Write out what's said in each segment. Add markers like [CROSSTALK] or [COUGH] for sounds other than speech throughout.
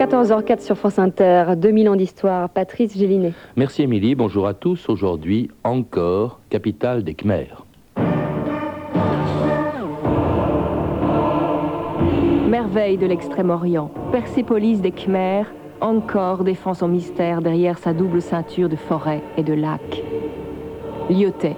14h04 sur France Inter, 2000 ans d'histoire. Patrice Gélinet. Merci Émilie, bonjour à tous. Aujourd'hui, encore, capitale des Khmers. Merveille de l'Extrême-Orient, Persépolis des Khmers, encore défend son mystère derrière sa double ceinture de forêts et de lacs. Lyotet.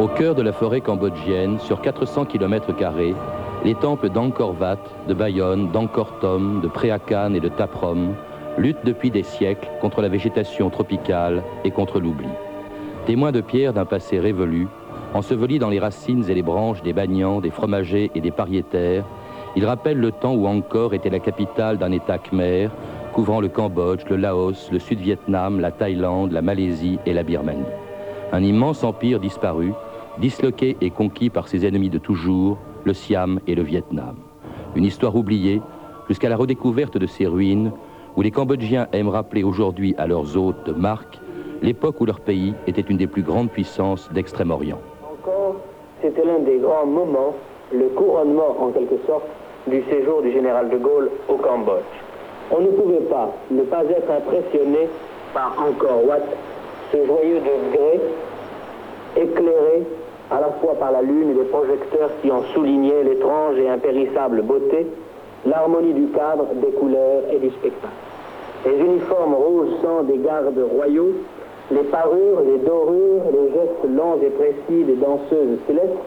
Au cœur de la forêt cambodgienne, sur 400 km, les temples d'Angkor Wat, de Bayonne, d'Angkor Thom, de Préakan et de Taprom luttent depuis des siècles contre la végétation tropicale et contre l'oubli. Témoins de pierre d'un passé révolu, ensevelis dans les racines et les branches des bagnans, des fromagers et des pariétaires, il rappelle le temps où Angkor était la capitale d'un État khmer, couvrant le Cambodge, le Laos, le Sud-Vietnam, la Thaïlande, la Malaisie et la Birmanie. Un immense empire disparu, disloqué et conquis par ses ennemis de toujours, le Siam et le Vietnam. Une histoire oubliée jusqu'à la redécouverte de ces ruines où les Cambodgiens aiment rappeler aujourd'hui à leurs hôtes de l'époque où leur pays était une des plus grandes puissances d'Extrême-Orient. Encore, c'était l'un des grands moments, le couronnement en quelque sorte du séjour du général de Gaulle au Cambodge. On ne pouvait pas ne pas être impressionné par Angkor Wat, ce joyeux degré éclairé à la fois par la lune et les projecteurs qui en soulignaient l'étrange et impérissable beauté, l'harmonie du cadre, des couleurs et du spectacle. Les uniformes rouge sang des gardes royaux, les parures, les dorures, les gestes longs et précis des danseuses célestes,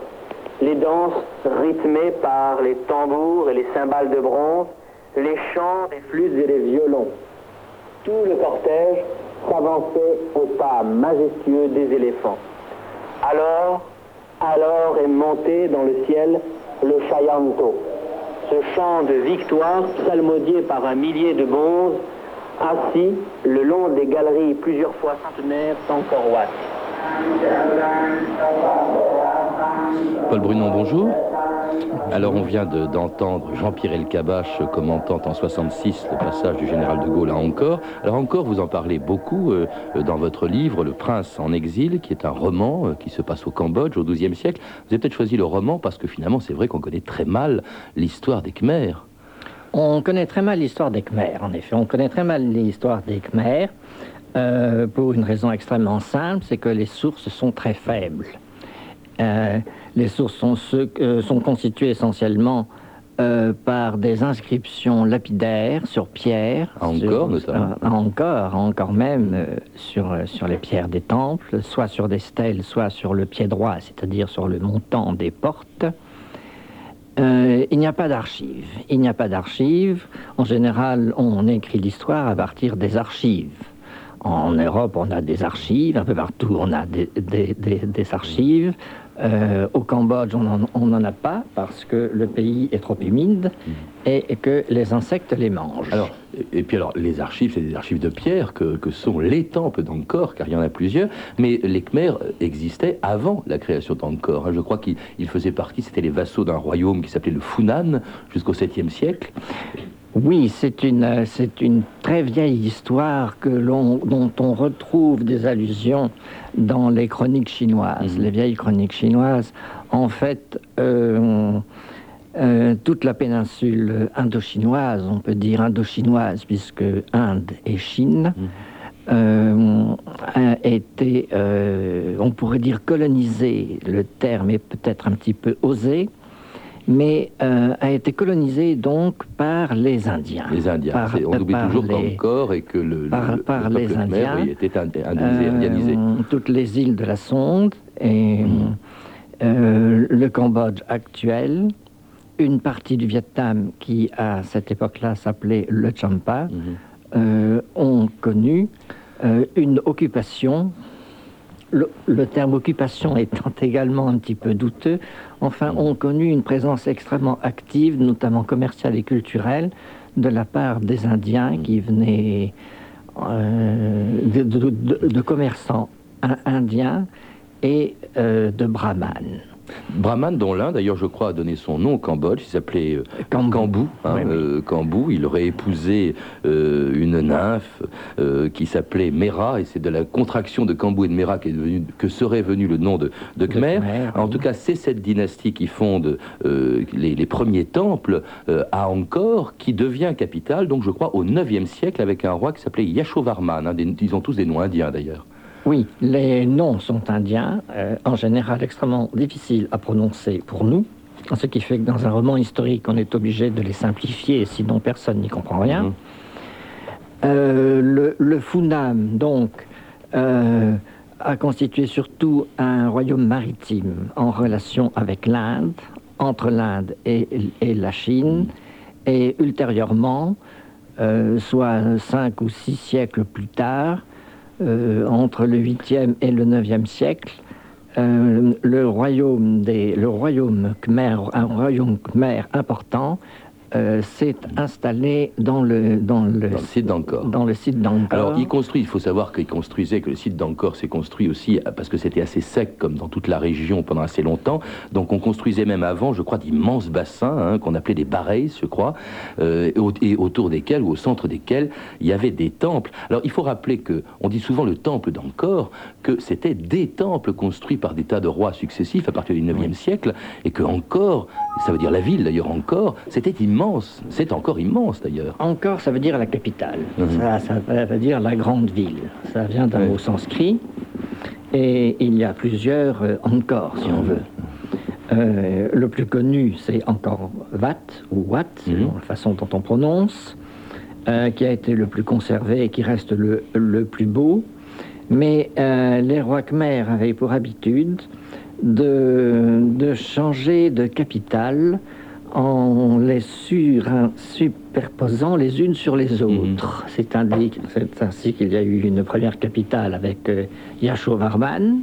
les danses rythmées par les tambours et les cymbales de bronze, les chants des flûtes et des violons. Tout le cortège s'avançait au pas majestueux des éléphants. Alors, alors est monté dans le ciel le Chayanto, ce chant de victoire psalmodié par un millier de bonzes assis le long des galeries plusieurs fois centenaires d'Angkor Wat. Paul Brunon, bonjour. Alors on vient d'entendre Jean-Pierre Elkabach commentant en 66 le passage du général de Gaulle à Encore. Alors encore, vous en parlez beaucoup euh, dans votre livre Le Prince en exil, qui est un roman euh, qui se passe au Cambodge au XIIe siècle. Vous avez peut-être choisi le roman parce que finalement c'est vrai qu'on connaît très mal l'histoire des Khmers. On connaît très mal l'histoire des Khmers, en effet. On connaît très mal l'histoire des Khmers euh, pour une raison extrêmement simple, c'est que les sources sont très faibles. Euh, les sources sont, euh, sont constituées essentiellement euh, par des inscriptions lapidaires sur pierre. Encore, Encore, encore même sur, sur les pierres des temples, soit sur des stèles, soit sur le pied droit, c'est-à-dire sur le montant des portes. il n'y a pas d'archives. Il n'y a pas d'archives. En général, on écrit l'histoire à partir des archives. En Europe, on a des archives, un peu partout, on a des, des archives. Euh, au Cambodge, on n'en a pas parce que le pays est trop humide mm. et, que les insectes les mangent. Alors, et, puis alors, les archives, c'est des archives de pierre que, sont les temples d'Angkor, car il y en a plusieurs, mais les Khmers existaient avant la création d'Angkor. Je crois qu'ils faisaient partie, c'était les vassaux d'un royaume qui s'appelait le Funan jusqu'au 7e siècle. Oui, c'est une, c'est une très vieille histoire que l'on, dont on retrouve des allusions dans les chroniques chinoises, mhm. les vieilles chroniques chinoises. En fait, euh, euh, toute la péninsule indo-chinoise, on peut dire indo-chinoise, puisque Inde et Chine, euh, a été, on pourrait dire colonisée, le terme est peut-être un petit peu osé, mais euh, a été colonisé donc par les Indiens. Les Indiens, on oublie toujours encore et que le, par, les Indiens, était indianisé. Euh, toutes les îles de la Sonde et mm. euh, le Cambodge actuel, une partie du Vietnam qui à cette époque-là s'appelait le Champa, mm-hmm. ont connu une occupation le, terme occupation [LAUGHS] étant également un petit peu douteux, enfin, ont connu une présence extrêmement active, notamment commerciale et culturelle, de la part des Indiens qui venaient euh, de, commerçants indiens et euh, de brahmanes. Brahman, dont l'un, d'ailleurs, je crois, a donné son nom au Cambodge, il s'appelait euh, Kambou. Hein, euh, il aurait épousé euh, une nymphe qui s'appelait Mera, et c'est de la contraction de Kambou et de Mera que serait venu le nom de, Khmer. en tout cas, c'est cette dynastie qui fonde les, premiers temples à Angkor, qui devient capitale, donc je crois, au 9e siècle, avec un roi qui s'appelait Yashovarman. Hein, ils ont tous des noms indiens, d'ailleurs. Oui, les noms sont indiens, euh, en général extrêmement difficiles à prononcer pour nous, ce qui fait que dans un roman historique, on est obligé de les simplifier, sinon personne n'y comprend rien. Mhm. Euh, le, le, Funam, donc, euh, a constitué surtout un royaume maritime en relation avec l'Inde, entre l'Inde et, et, la Chine, et ultérieurement, soit cinq ou six siècles plus tard, euh, entre le 8e et le 9e siècle, euh, le royaume des, le royaume Khmer, un royaume Khmer important, euh, s'est installé dans le, dans le, site d'Angkor. Dans le site. Alors, il construit, il faut savoir qu'il construisait, que le site d'Angkor s'est construit aussi parce que c'était assez sec, comme dans toute la région pendant assez longtemps. Donc, on construisait même avant, je crois, d'immenses bassins hein, qu'on appelait des barreilles, je crois, euh, et autour desquels ou au centre desquels il y avait des temples. Alors, il faut rappeler que, on dit souvent le temple d'Angkor, que c'était des temples construits par des tas de rois successifs à partir du 9e siècle, et que Angkor, ça veut dire la ville d'ailleurs Angkor, c'était immense c'est encore immense d'ailleurs. Encore, ça veut dire la capitale. Mhm. ça, veut dire la grande ville. Ça vient d'un mot sanskrit. Et il y a plusieurs euh, encore, si on mhm. veut. Euh, le plus connu, c'est encore Wat, ou Wat, selon mhm. la façon dont on prononce, euh, qui a été le plus conservé et qui reste le, le plus beau. Mais les rois Khmer avaient pour habitude de, de changer de capitale en les superposant les unes sur les mhm. autres. C'est ainsi qu'il y a eu une première capitale avec euh, Yashovarman,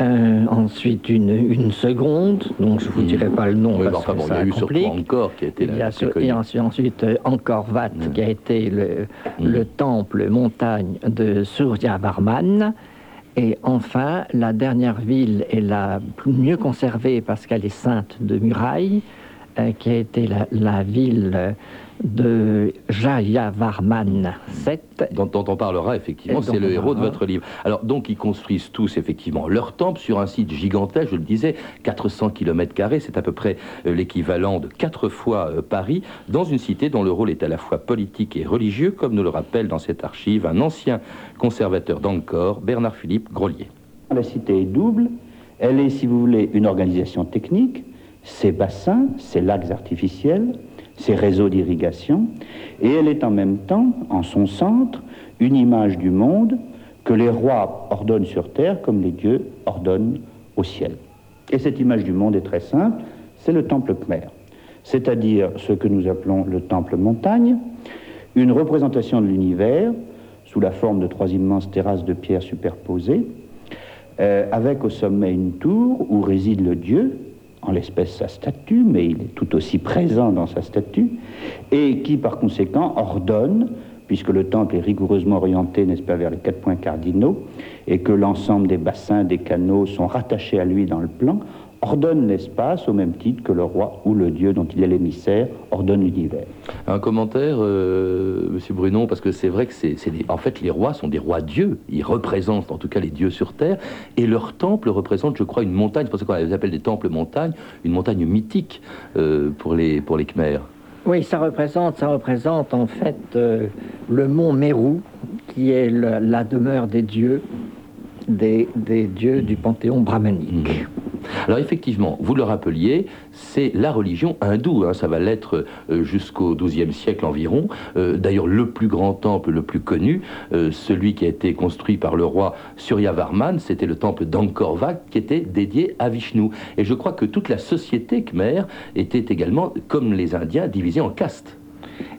euh, ensuite une, seconde, dont je ne vous mhm. dirai pas le nom parce que ça il y a eu surtout encore qui a été la, Et ensuite, ensuite euh, Wat, mhm. qui a été le, le temple montagne de Suryavarman. Et enfin, la dernière ville est la mieux conservée parce qu'elle est sainte de murailles, qui a été la, ville de Jayavarman VII. Dont, on parlera effectivement, c'est le héros de votre livre. Alors donc ils construisent tous effectivement leur temple sur un site gigantesque, je le disais, 400 km, c'est à peu près euh, l'équivalent de quatre fois euh, Paris, dans une cité dont le rôle est à la fois politique et religieux, comme nous le rappelle dans cette archive un ancien conservateur d'Angkor, Bernard Philippe Grolier. La cité est double, elle est, si vous voulez, une organisation technique, ses bassins, ses lacs artificiels, ses réseaux d'irrigation, et elle est en même temps, en son centre, une image du monde que les rois ordonnent sur terre comme les dieux ordonnent au ciel. Et cette image du monde est très simple, c'est le temple khmer, c'est-à-dire ce que nous appelons le temple montagne, une représentation de l'univers sous la forme de trois immenses terrasses de pierre superposées, euh, avec au sommet une tour où réside le dieu, en l'espèce sa statue, mais il est tout aussi présent dans sa statue, et qui par conséquent ordonne, puisque le temple est rigoureusement orienté, n'est-ce pas, vers les quatre points cardinaux, et que l'ensemble des bassins, des canaux sont rattachés à lui dans le plan, ordonne l'espace au même titre que le roi ou le dieu dont il est l'émissaire ordonne l'univers. Un commentaire, euh, Monsieur Brunon, parce que c'est vrai que c'est, en fait les rois sont des rois dieux, ils représentent en tout cas les dieux sur terre, et leur temple représente, je crois, une montagne, c'est pour ça qu'on les appelle des temples montagnes, une montagne mythique euh, pour, les, pour les Khmers. Oui, ça représente, ça représente en fait euh, le mont Mérou, qui est la demeure des dieux, des, dieux du panthéon brahmanique. Mmh. Alors effectivement, vous le rappeliez, c'est la religion hindoue, hein, ça va l'être euh, jusqu'au XIIe siècle environ. Euh, d'ailleurs, le plus grand temple, le plus connu, euh, celui qui a été construit par le roi Suryavarman, c'était le temple d'Angkor qui était dédié à Vishnu. Et je crois que toute la société khmer était également, comme les Indiens, divisée en castes.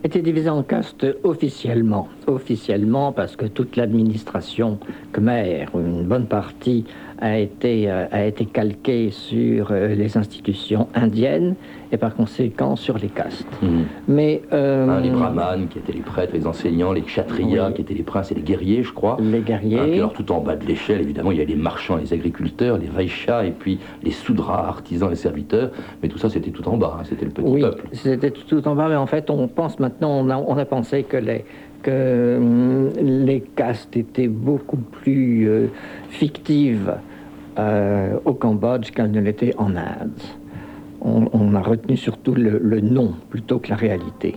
Était divisé en castes officiellement. Officiellement, parce que toute l'administration khmer, une bonne partie, a été, euh, a été calquée sur euh, les institutions indiennes et par conséquent sur les castes. Mhm. Mais euh, Hein, les brahmanes, qui étaient les prêtres, les enseignants, les kshatriyas, Oui. qui étaient les princes et les guerriers, je crois. les Hein, guerriers, alors tout en bas de l'échelle, évidemment, il y a les marchands, les agriculteurs, les vaishas, et puis les soudras, artisans et serviteurs. Mais tout ça, c'était tout en bas, hein, c'était le petit oui, peuple. c'était tout en bas, mais en fait, on pense maintenant, on a, on a pensé que les que hum, les castes étaient beaucoup plus euh, fictives euh, au Cambodge qu'elles ne l'étaient en Inde. On, a retenu surtout le nom plutôt que la réalité.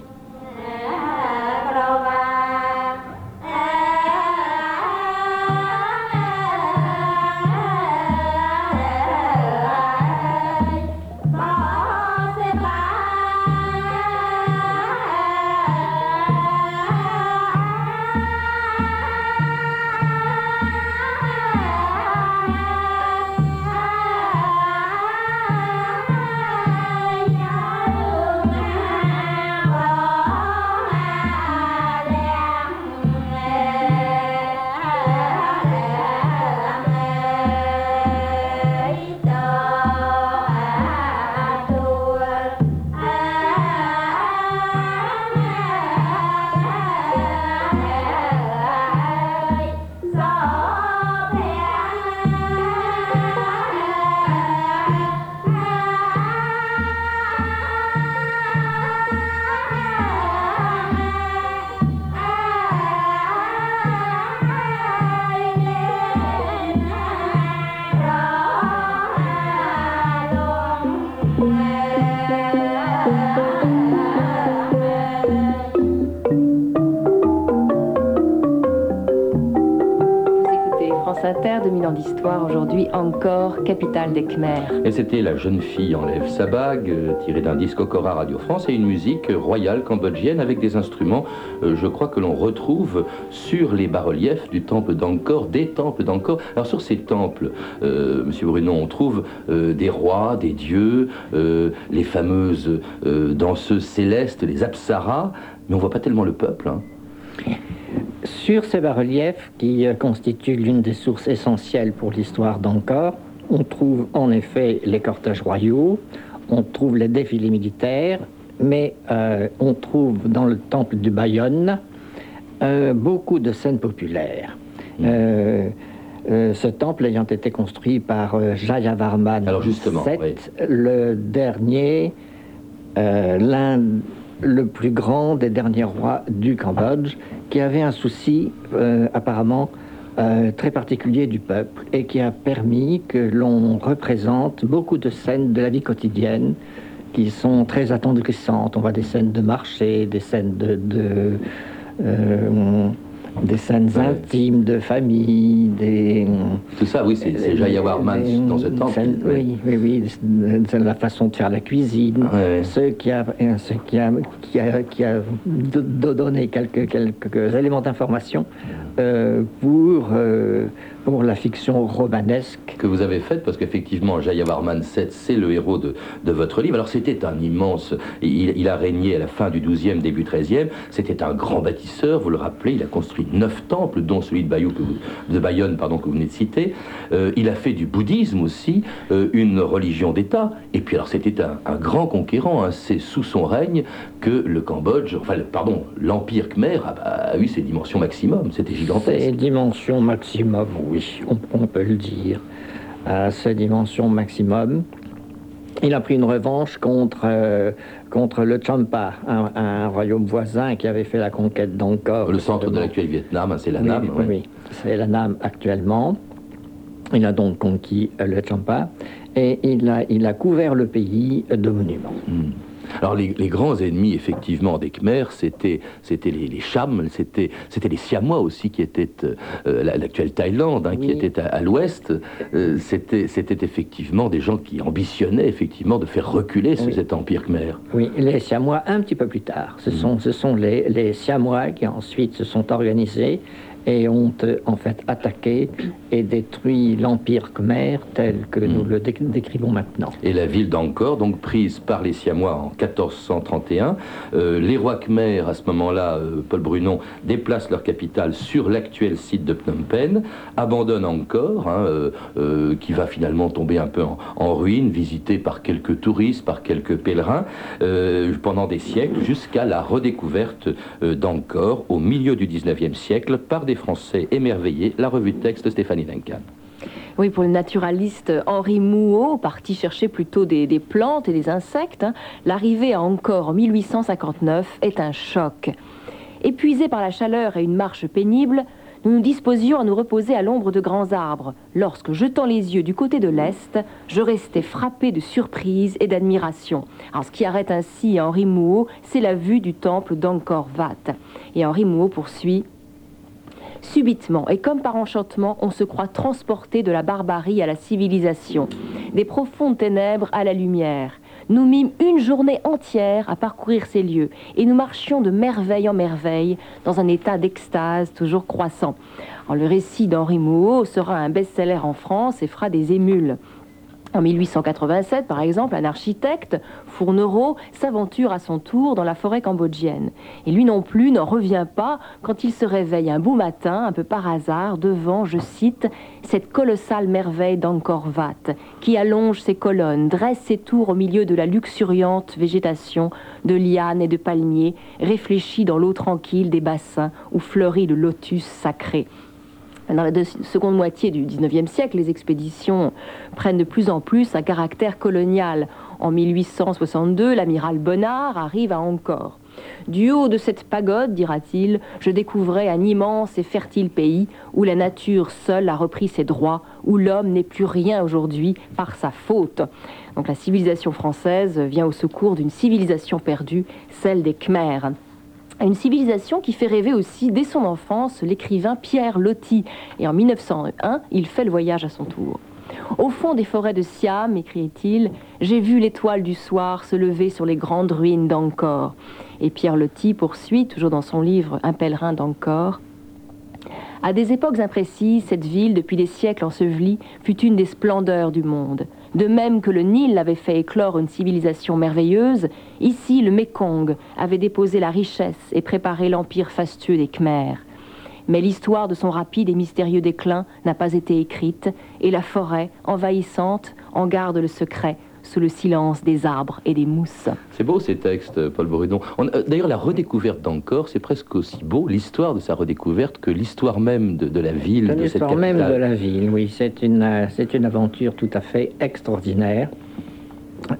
Encore, capitale des Khmers. Et c'était La jeune fille enlève sa bague, euh, tirée d'un disque au Cora Radio France, et une musique royale cambodgienne avec des instruments, euh, je crois que l'on retrouve sur les bas-reliefs du temple d'Angkor, des temples d'Angkor. Alors sur ces temples, euh, Monsieur Bruno, on trouve des rois, des dieux, les fameuses danseuses célestes, les apsaras, mais on voit pas tellement le peuple. hein. Sur ces bas-reliefs, qui euh, constituent l'une des sources essentielles pour l'histoire d'Angkor, on trouve en effet les cortèges royaux, on trouve les défilés militaires, mais euh, on trouve dans le temple du Bayonne euh, beaucoup de scènes populaires. Euh, ce temple ayant été construit par Jayavarman Alors justement, VII, oui. le dernier, l'un le plus grand des derniers rois du Cambodge, qui avait un souci euh, apparemment euh, très particulier du peuple et qui a permis que l'on représente beaucoup de scènes de la vie quotidienne qui sont très attendrissantes. On voit des scènes de marché, des scènes de, euh, des scènes Ouais. intimes de famille, des Tout ça, oui, c'est des- dans ce temple. ouais. Oui, oui, oui, c'est la façon de faire la cuisine, Ouais. ce qui a, ce qui a, qui a, qui donné quelques, quelques éléments d'information euh, pour, euh, pour la fiction romanesque. que vous avez faite, parce qu'effectivement, Jayavarman VII, c'est le héros de, de votre livre. Alors, c'était un immense. Il, il a régné à la fin du XIIe, début XIIIe. C'était un grand bâtisseur, vous le rappelez. Il a construit neuf temples, dont celui de, Bayou, que vous- de Bayonne pardon, que vous venez de citer. Euh, il a fait du bouddhisme aussi, euh, une religion d'État. Et puis, alors, c'était un, un grand conquérant. hein. C'est sous son règne que le Cambodge, enfin, pardon, l'Empire khmer a, a eu ses dimensions maximum. C'était gigantesque. dimensions maximum, oui, on, on peut le dire. À ces dimensions maximum, il a pris une revanche contre, euh, contre le Champa, un, un royaume voisin qui avait fait la conquête d'Angkor. Le centre de l'actuel Vietnam, hein, c'est la NAM. oui, ouais. oui. c'est la NAM actuellement. Il a donc conquis euh, le Champa et il a, il a couvert le pays de monuments. Hmm. Alors les, les grands ennemis effectivement des Khmers, c'était c'était les, les Chams, c'était c'était les Siamois aussi qui étaient euh, la- l'actuelle Thaïlande, hein, qui était à, à l'ouest. Euh, c'était c'était effectivement des gens qui ambitionnaient effectivement de faire reculer Oui. cet empire Khmer. Oui, les Siamois un petit peu plus tard. Ce sont, ce sont les, les Siamois qui ensuite se sont organisés et ont en fait attaqué et détruit l'empire khmer tel que nous Mm. le dé- décrivons maintenant. Et la ville d'Angkor, donc prise par les Siamois en 1431, euh, les rois khmers, à ce moment-là, euh, Paul Brunon, déplacent leur capitale sur l'actuel site de Phnom Penh, abandonnent Angkor, hein, euh, qui va finalement tomber un peu en, en ruine, visité par quelques touristes, par quelques pèlerins, pendant des siècles, jusqu'à la redécouverte d'Angkor au milieu du 19e siècle par des Français émerveillés, la revue de texte Stéphanie Duncan. Oui, pour le naturaliste Henri Mouot, parti chercher plutôt des, plantes et des insectes, hein, l'arrivée à Angkor en 1859 est un choc. Épuisés par la chaleur et une marche pénible, nous nous disposions à nous reposer à l'ombre de grands arbres, lorsque, jetant les yeux du côté de l'Est, je restais frappé de surprise et d'admiration. Alors, ce qui arrête ainsi Henri Mouot, c'est la vue du temple d'Angkor Wat. Et Henri Mouot poursuit Subitement, et comme par enchantement, on se croit transporté de la barbarie à la civilisation, des profondes ténèbres à la lumière. Nous mîmes une journée entière à parcourir ces lieux, et nous marchions de merveille en merveille, dans un état d'extase toujours croissant. Alors, le récit d'Henri Mouot sera un best-seller en France et fera des émules. En 1887, par exemple, un architecte, Fournereau, s'aventure à son tour dans la forêt cambodgienne. Et lui non plus n'en revient pas quand il se réveille un beau matin, un peu par hasard, devant, je cite, cette colossale merveille d'Angkor Wat, qui allonge ses colonnes, dresse ses tours au milieu de la luxuriante végétation de lianes et de palmiers, réfléchie dans l'eau tranquille des bassins où fleurit le lotus sacré. Dans la seconde moitié du XIXe siècle, les expéditions prennent de plus en plus un caractère colonial. En 1862, l'amiral Bonnard arrive à Angkor. Du haut de cette pagode, dira-t-il, je découvrais un immense et fertile pays où la nature seule a repris ses droits, où l'homme n'est plus rien aujourd'hui par sa faute. Donc la civilisation française vient au secours d'une civilisation perdue, celle des Khmers. Une civilisation qui fait rêver aussi dès son enfance l'écrivain Pierre Loti. Et en 1901, il fait le voyage à son tour. Au fond des forêts de Siam, écrit-il, j'ai vu l'étoile du soir se lever sur les grandes ruines d'Angkor. Et Pierre Loti poursuit, toujours dans son livre Un pèlerin d'Angkor, à des époques imprécises, cette ville, depuis des siècles ensevelie, fut une des splendeurs du monde. De même que le Nil avait fait éclore une civilisation merveilleuse, ici le Mékong avait déposé la richesse et préparé l'empire fastueux des Khmers. Mais l'histoire de son rapide et mystérieux déclin n'a pas été écrite, et la forêt, envahissante, en garde le secret, sous le silence des arbres et des mousses. C'est beau ces textes, Paul Bourdon. On- euh, D'ailleurs, la redécouverte d'Angkor, c'est presque aussi beau, l'histoire de sa redécouverte, que l'histoire même de, de la ville, C'est de cette l'histoire même de la ville, oui. C'est une, euh, c'est une aventure tout à fait extraordinaire.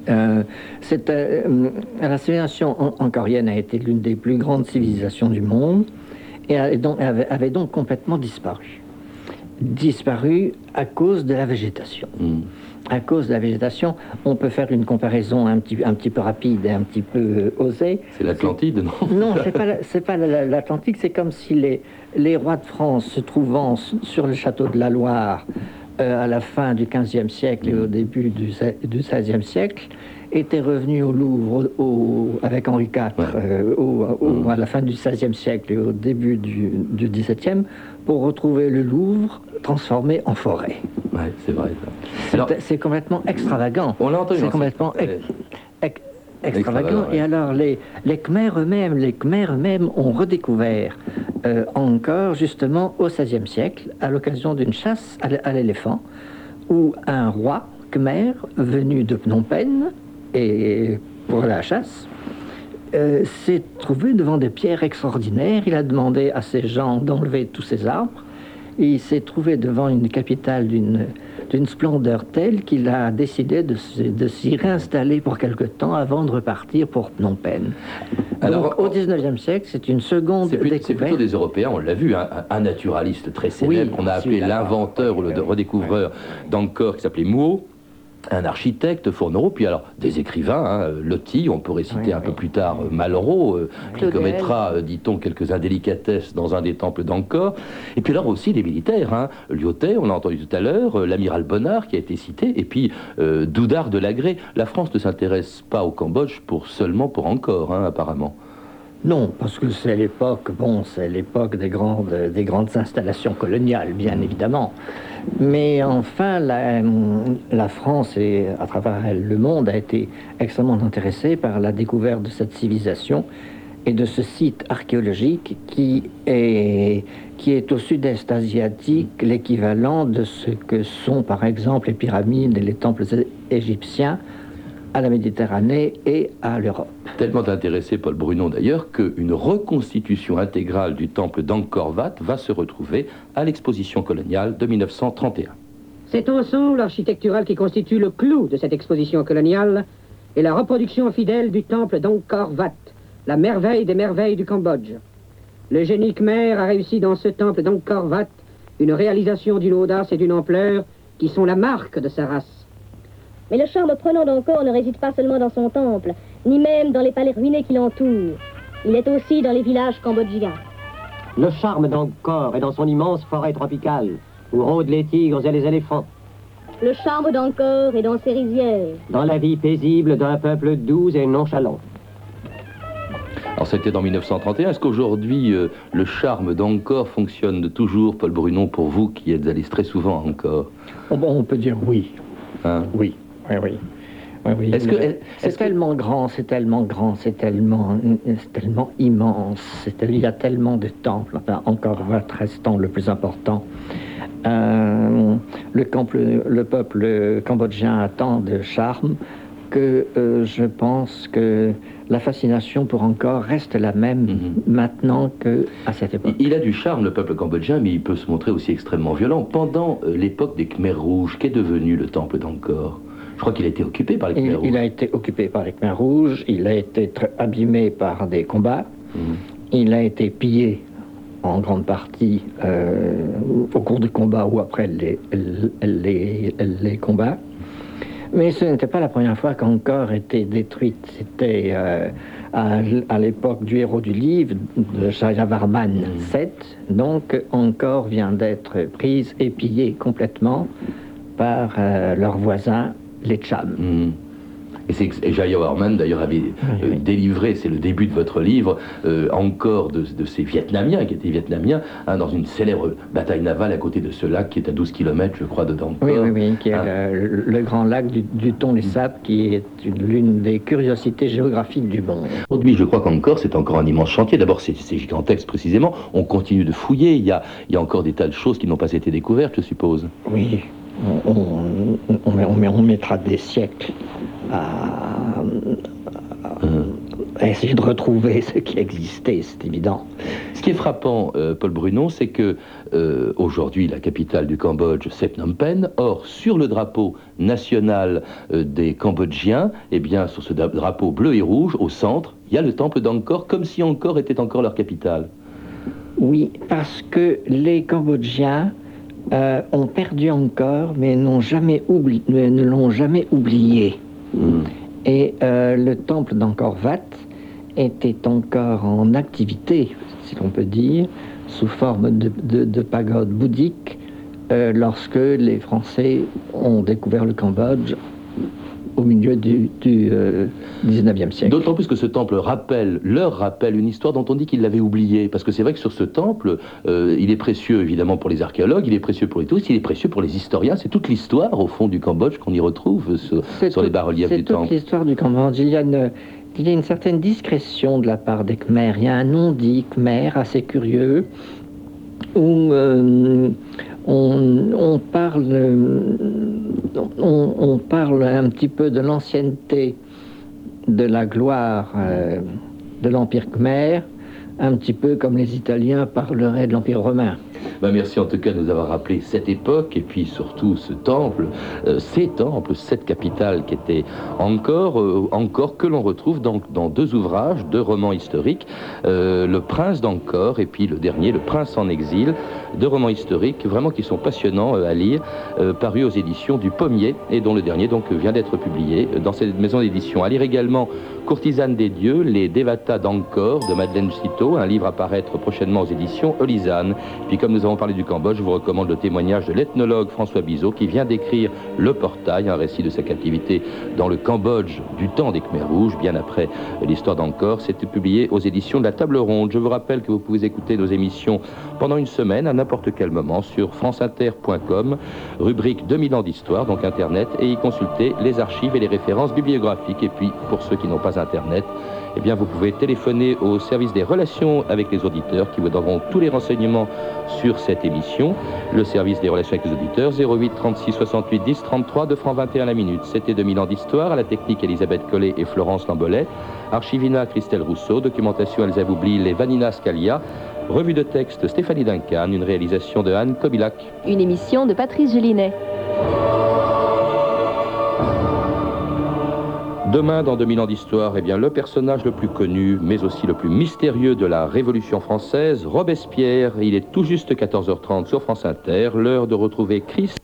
Euh, c'est, euh, la civilisation an- ancorienne a été l'une des plus grandes civilisations du monde et a- et donc- avait, avait donc complètement disparu. Disparu à cause de la végétation. Hmm. À cause de la végétation, on peut faire une comparaison un petit, un petit peu rapide et un petit peu euh, osée. C'est l'Atlantide, non? [LAUGHS] Non, c'est pas pas la- la- l'Atlantique, c'est comme si les, les rois de France se trouvant sur le château de la Loire euh, à la fin du XVe siècle et au début du XVIe siècle étaient revenus au Louvre au- au- avec Henri IV Ouais. euh, au- à la fin du XVIe siècle et au début du, du XVIIe pour retrouver le Louvre transformé en forêt. Ouais, c'est vrai. complètement extravagant. on l'a entendu. C'est complètement cette- ex- ex- extravagant. Et alors, les, les Khmers eux-mêmes, les Khmers eux-mêmes ont redécouvert euh, encore, justement, au XVIe siècle, à l'occasion d'une chasse à l'éléphant, où un roi Khmer venu de Phnom Penh et pour la chasse euh, s'est trouvé devant des pierres extraordinaires. Il a demandé à ses gens d'enlever tous ces arbres. Et il s'est trouvé devant une capitale d'une splendeur telle qu'il a décidé de, s'y réinstaller pour quelque temps avant de repartir pour Phnom Penh. Alors, Donc, au 19e siècle, c'est une seconde C'est plutôt des Européens, on l'a vu, hein, un, un naturaliste très célèbre Oui, qu'on a appelé l'inventeur ou le redécouvreur d'Angkor qui s'appelait Mouo, un architecte, Fournereau, puis alors des écrivains, hein, Loti, on pourrait citer Oui, un peu plus tard euh, Malraux, euh, qui commettra, euh, dit-on, quelques indélicatesses dans un des temples d'Angkor, et puis alors aussi les militaires, hein, Lyotet, on l'a entendu tout à l'heure, euh, l'amiral Bonnard qui a été cité, et puis Doudard de Lagré. La France ne s'intéresse pas au Cambodge pour seulement pour Angkor, hein, apparemment. Non, parce que c'est l'époque, bon, c'est l'époque des grandes, des grandes installations coloniales, bien évidemment. Mais enfin, la, France et à travers elle le monde a été extrêmement intéressé par la découverte de cette civilisation et de ce site archéologique qui est au sud-est asiatique l'équivalent de ce que sont par exemple les pyramides et les temples égyptiens à la Méditerranée et à l'Europe. Tellement intéressé, Paul Brunon d'ailleurs, qu'une reconstitution intégrale du temple d'Angkor Wat va se retrouver à l'exposition coloniale de 1931. Cet ensemble architectural qui constitue le clou de cette exposition coloniale est la reproduction fidèle du temple d'Angkor Wat, la merveille des merveilles du Cambodge. Le génie khmer a réussi dans ce temple d'Angkor Wat une réalisation d'une audace et d'une ampleur qui sont la marque de sa race. Mais le charme prenant d'Angkor ne réside pas seulement dans son temple, ni même dans les palais ruinés qui l'entourent. Il est aussi dans les villages cambodgiens. Le charme d'Angkor est dans son immense forêt tropicale, où rôdent les tigres et les éléphants. Le charme d'Angkor est dans ses rizières. Dans la vie paisible d'un peuple doux et nonchalant. Alors c'était en 1931. Est-ce qu'aujourd'hui euh, le charme d'Angkor fonctionne toujours, Paul Brunon, pour vous qui êtes allé très souvent à Angkor? Oh, On peut dire oui. Hein? Oui, oui, oui. oui, Est-ce que c'est tellement grand, c'est tellement grand, c'est tellement, tellement immense. il y a tellement de temples. Enfin, encore restant le plus important. Euh, le, le, peuple cambodgien a tant de charme que euh, je pense que la fascination pour encore reste la même mhm. maintenant qu'à cette époque. Il a du charme, le peuple cambodgien, mais il peut se montrer aussi extrêmement violent. Pendant euh, l'époque des Khmers rouges, qu'est devenu le temple d'Angkor? Je crois qu'il a été occupé par les Khmers rouges. Il a été occupé par les Khmers rouges, il a été abîmé par des combats, mhm. il a été pillé en grande partie euh, au cours du combat ou après les, les, les combats. Mais ce n'était pas la première fois qu'Angkor était détruite. C'était euh, à, l'époque du héros du livre, de Jayavarman VII. Donc Angkor vient d'être prise et pillée complètement par euh, leurs voisins, les Cham. Mm. Et, Jaya Warman, d'ailleurs, avait euh, délivré, c'est le début de votre livre, euh, encore de, ces Vietnamiens, qui étaient Vietnamiens, hein, dans une célèbre bataille navale à côté de ce lac qui est à 12 km, je crois, de Oui, oui, oui, qui est hein. le, grand lac du, du les Sables, qui est l'une des curiosités géographiques du monde. Aujourd'hui, je crois qu'encore, c'est encore un immense chantier. D'abord, c'est gigantesque, précisément. On continue de fouiller. Il y a, il y a encore des tas de choses qui n'ont pas été découvertes, je suppose. Oui, on, on, on, mettra des siècles à, essayer de retrouver ce qui existait, c'est évident. Ce qui est frappant, euh, Paul Brunon, c'est que euh, aujourd'hui la capitale du Cambodge, c'est Phnom Penh. Or, sur le drapeau national euh, des Cambodgiens, eh bien, sur ce drapeau bleu et rouge, au centre, il y a le temple d'Angkor, comme si Angkor était encore leur capitale. Oui, parce que les Cambodgiens ont perdu Angkor, mais jamais ne l'ont jamais oublié. Et euh, le temple d'Angkor était encore en activité, si l'on peut dire, sous forme de, pagode bouddhique, euh, lorsque les Français ont découvert le Cambodge au milieu du, du 19e euh, siècle. D'autant plus que ce temple rappelle, leur rappelle une histoire dont on dit qu'ils l'avaient oubliée. Parce que c'est vrai que sur ce temple, euh, il est précieux évidemment pour les archéologues, il est précieux pour les touristes, il est précieux pour les historiens. C'est toute l'histoire au fond du Cambodge qu'on y retrouve sur, les bas-reliefs du temple. C'est toute l'histoire du Cambodge. Il y, a une, il y a une certaine discrétion de la part des Khmers. Il y a un non-dit Khmer assez curieux où euh, on, parle, on, parle un petit peu de l'ancienneté de la gloire euh, de l'Empire khmer, un petit peu comme les Italiens parleraient de l'Empire romain. Ben, merci en tout cas de nous avoir rappelé cette époque et puis surtout ce temple, euh, ces temples, cette capitale qui était encore, euh, encore que l'on retrouve dans, deux ouvrages, deux romans historiques, euh, Le Prince d'Angkor et puis le dernier, Le Prince en exil, deux romans historiques vraiment qui sont passionnants à lire, parus aux éditions du Pommier et dont le dernier donc vient d'être publié dans cette maison d'édition. À lire également Courtisane des dieux, les Devatas d'Angkor de Madeleine Citeau, un livre à paraître prochainement aux éditions Olisane. Puis comme nous avons parlé du Cambodge, je vous recommande le témoignage de l'ethnologue François Bizot qui vient d'écrire Le Portail, un récit de sa captivité dans le Cambodge du temps des Khmers rouges, bien après l'histoire d'Angkor. C'était publié aux éditions de la Table Ronde. Je vous rappelle que vous pouvez écouter nos émissions pendant une semaine, à n'importe quel moment, sur franceinter.com, rubrique 2000 ans d'histoire, donc Internet, et y consulter les archives et les références bibliographiques. Et puis, pour ceux qui n'ont pas Internet, eh bien, vous pouvez téléphoner au service des relations avec les auditeurs qui vous donneront tous les renseignements sur cette émission. Le service des relations avec les auditeurs, 08 36 68 10 33, de francs 21 la minute. C'était 2000 ans d'histoire, à la technique Elisabeth Collet et Florence Lambolet, Archivina Christelle Rousseau, documentation Elsa Boubli, les Vanina Scalia, revue de texte Stéphanie Duncan, une réalisation de Anne Kobilac. Une émission de Patrice Gélinet. Demain, dans 2000 ans d'histoire, eh bien, le personnage le plus connu, mais aussi le plus mystérieux de la Révolution française, Robespierre. Il est tout juste 14h30 sur France Inter, l'heure de retrouver Christ.